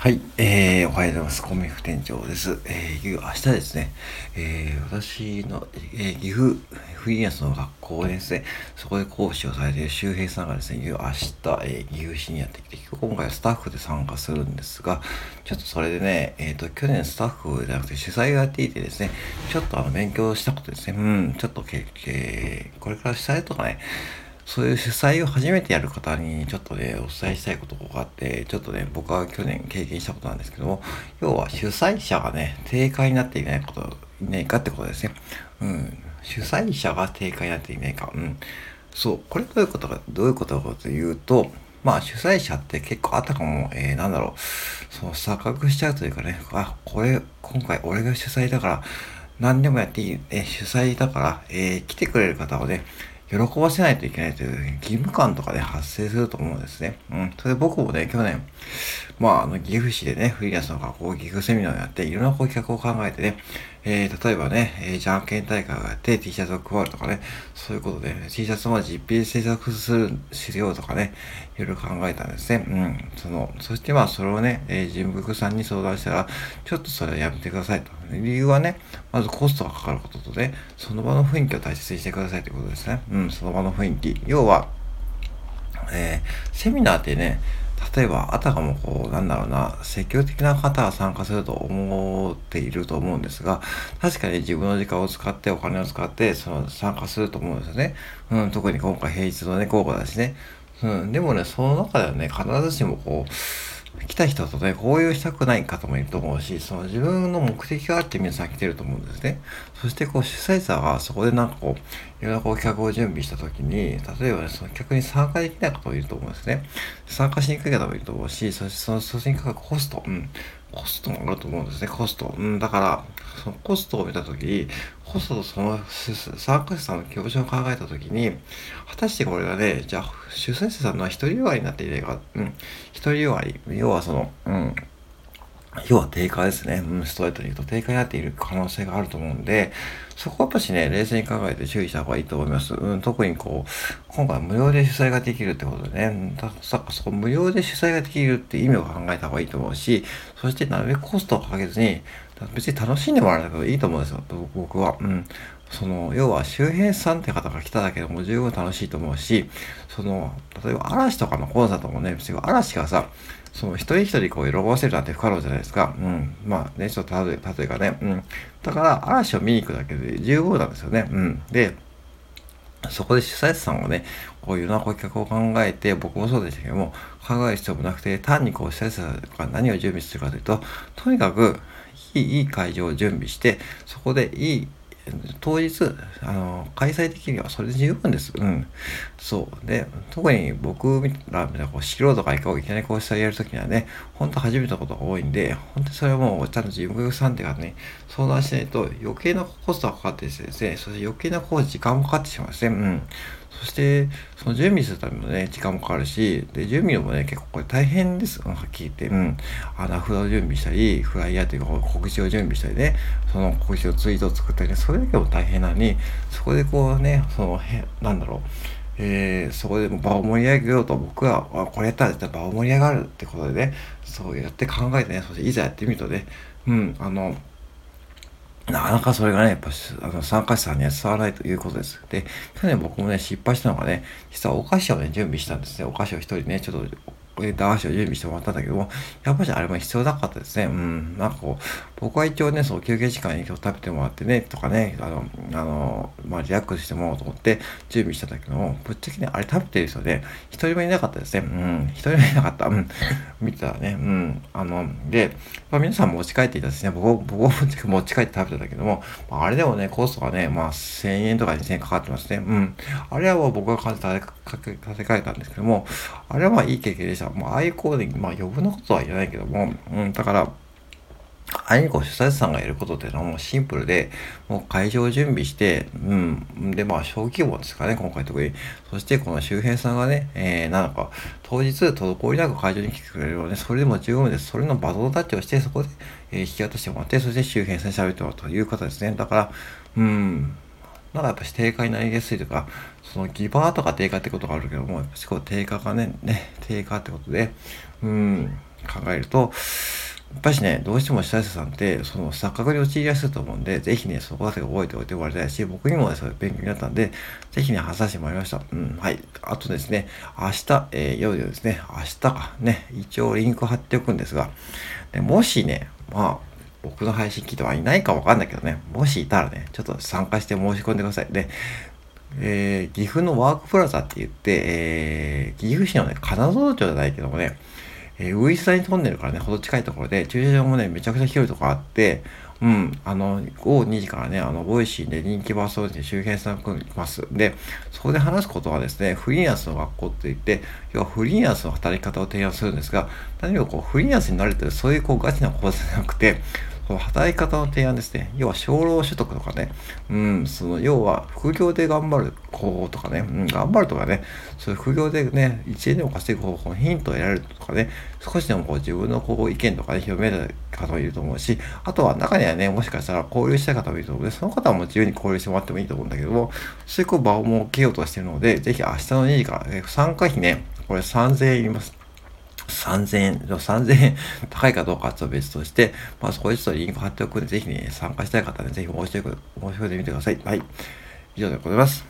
はい、えー、おはようございます。コミフ店長です。えー、明日ですね、えー、私の、えー、岐阜フリーランスの学校ですね、そこで講師をされている周平さんがですね、明日、えー、岐阜市にやってきて、今回はスタッフで参加するんですが、ちょっとそれでね、えっ、ー、と、去年スタッフじゃなくて主催をやっていてですね、ちょっとあの、勉強したことですね、うん、ちょっとけ、けこれから主催とかね、そういう主催を初めてやる方にちょっとね、お伝えしたいことがあって、ちょっとね、僕は去年経験したことなんですけども、要は主催者がね、低下になっていないこと、いないかってことですね。うん。主催者が低下になっていないか。うん。そう。これどういうことか、どういうことかというと、まあ主催者って結構あったかも、えー、なんだろう、その錯覚しちゃうというかね、あ、これ、今回俺が主催だから、何でもやっていい、え主催だから、えー、来てくれる方をね、喜ばせないといけないという義務感とかで発生すると思うんですね。うん。それで僕もね、去年、まあ、あの、岐阜市でね、フリーランスの学校、岐阜セミナーをやって、いろんなこう企画を考えてね、えー、例えばね、えー、じゃんけん大会があって T シャツを配るとかね、そういうことで、T シャツを実費制作する、しようとかね、いろいろ考えたんですね。うん。その、そしてまあ、それをね、えー、人福さんに相談したら、ちょっとそれはやめてくださいと。理由はね、まずコストがかかることとね、その場の雰囲気を大切にしてくださいということですね。うん、その場の雰囲気。要は、えー、セミナーってね、例えば、あたかもこう、なんだろうな、積極的な方は参加すると思っていると思うんですが、確かに自分の時間を使って、お金を使って、その参加すると思うんですよね。うん、特に今回平日のね、午後だしね。うん、でもね、その中ではね、必ずしもこう、来た人とね、交流したくない方もいると思うし、その自分の目的があって皆さん来てると思うんですね。そしてこう主催者がそこでなんかこう、いろんなこう企画を準備した時に、例えばね、その企画に参加できない方もいると思うんですね。参加しにくい方もいると思うし、そしてその、それにかかるコスト、うん。コストもあると思うんですね、コスト。うん、だから、そのコストを見たときに、コストとその参加者さんの気持ちを考えたときに、果たしてこれがね、じゃあ、主催者さんのは一人割りになっていないか、うん、一人割り、要はその、うん、要は低下ですね。ストレートに言うと低下になっている可能性があると思うんで、そこはやっぱしね、冷静に考えて注意した方がいいと思います。うん、特にこう、今回無料で主催ができるってことでね、ださそこ無料で主催ができるって意味を考えた方がいいと思うし、そしてなるべくコストをかけずに、別に楽しんでもらえたらいいと思うんですよ、僕は。うん。その、要は周平さんって方が来ただけでも十分楽しいと思うし、その、例えば嵐とかのコンサートもね、別に嵐がさ、その一人一人こう喜ばせるなんて不可能じゃないですか。うん。まあね、ちょっと例え例えばね。うん。だから嵐を見に行くだけで十分なんですよね。うん。で、そこで主催者さんはね、こういうような顧客を考えて、僕もそうでしたけども、考える必要もなくて、単にこう主催者が何を準備するかというと、とにかくいい会場を準備して、そこでいい当日、あの、開催できるにはそれで十分です。うん。そう。で、特に僕らみたいな、こう素人がいきなりこうしたやるときにはね、本当初めてのことが多いんで、本当にそれはもう、ちゃんと事務局さんっていうかね、相談しないと余計なコストがかかってですね、そして余計なこう時間もかかってしまうんですね。うん。そして、その準備するためのね、時間もかかるし、で、準備もね、結構これ大変です。はっきり言って。うん。あの、札を準備したり、フライヤーというか告知を準備したりね、その告知をツイートを作ったりね、それだけも大変なのに、そこでこうね、その、へなんだろう、えー、そこで場を盛り上げようと僕は、あ、これやったら絶対場を盛り上がるってことでね、そうやって考えてね、そしていざやってみるとね、うん、あの、なかなかそれがね、やっぱあの参加者さんには伝わらないということです。で、去年僕もね、失敗したのがね、実はお菓子をね、準備したんですね。お菓子を一人ね、ちょっと駄菓子を準備してもらったんだけども、やっぱりあれも必要なかったですね。うん。なんかこう、僕は一応ね、その休憩時間に今日食べてもらってね、とかね、あの、あの、まあ、リラックスしてもらおうと思って準備したんだけども、ぶっちゃけね、あれ食べてる人で、一人もいなかったですね。うん。一人もいなかった。うん。見てたらね、うん。あの、で、まあ、皆さん持ち帰っていたですね。僕、僕も持ち帰って食べてたけども、まあ、あれでもね、コストがね、まあ、1000円とか2000円かかってますね。うん。あれは僕が感じて立て替えたんですけども、あれはまあいい経験でした。まあ、ああいうコーディング、まあ余分なことは言わないけども、うん、だから、あいにこう主催者さんがやることっていうのはもうシンプルで、もう会場を準備して、うん。で、まあ小規模ですかね、今回特に。そしてこの周辺さんがね、えー、なんか、当日滞りなく会場に来てくれるので、それでも十分です。それのバトンタッチをして、そこで、えー、引き渡してもらって、そして周辺さんに喋ってもらうという方ですね。だから、うん。なんかやっぱし低下になりやすいとか、そのギバーとか低下ってことがあるけども、やっぱしこう低下がね、ね、低下ってことで、うん、考えると、やっぱしね、どうしても主催者さんって、その錯覚に陥りやすいと思うんで、ぜひね、そこだけ覚えておいてもらいたいし、僕にもね、そういう勉強になったんで、ぜひね、話させてもらいました。うん、はい。あとですね、明日、えー、夜ですね、明日か、ね、一応リンク貼っておくんですが、でもしね、まあ、僕の配信聞いてはいないかわかんないけどね、もしいたらね、ちょっと参加して申し込んでください。で、えー、岐阜のワークプラザって言って、えー、岐阜市のね、金沢町じゃないけどもね、えー、ウイスタイントンネルからね、ほど近いところで、駐車場もね、めちゃくちゃ広いとこあって、うん、あの、午後2時からね、あの、 Voicy で人気バスソー周辺さん来ます。で、そこで話すことはですね、フリーランスの学校って言って、要はフリーランスの働き方を提案するんですが、何かこう、フリーランスになれてる、そういうこう、ガチな講座じゃなくて、この働き方の提案ですね。要は、少労所得とかね。うん、その、要は、副業で頑張る方法とかね。うん、頑張るとかね。そういう副業でね、1円でも稼ぐ方法のヒントを得られるとかね。少しでもこう自分のこう意見とかね、広める方もいると思うし、あとは中にはね、もしかしたら交流したい方もいると思うので、その方はもう自由に交流してもらってもいいと思うんだけども、そういう場を設けようとしているので、ぜひ明日の2時から、ね、参加費ね、これ3000円いります。3000円、3000円高いかどうかは別として、まあそこでちょっとリンク貼っておくんで、ぜひね、参加したい方はね、ぜひ申し込んでみてください。はい。以上でございます。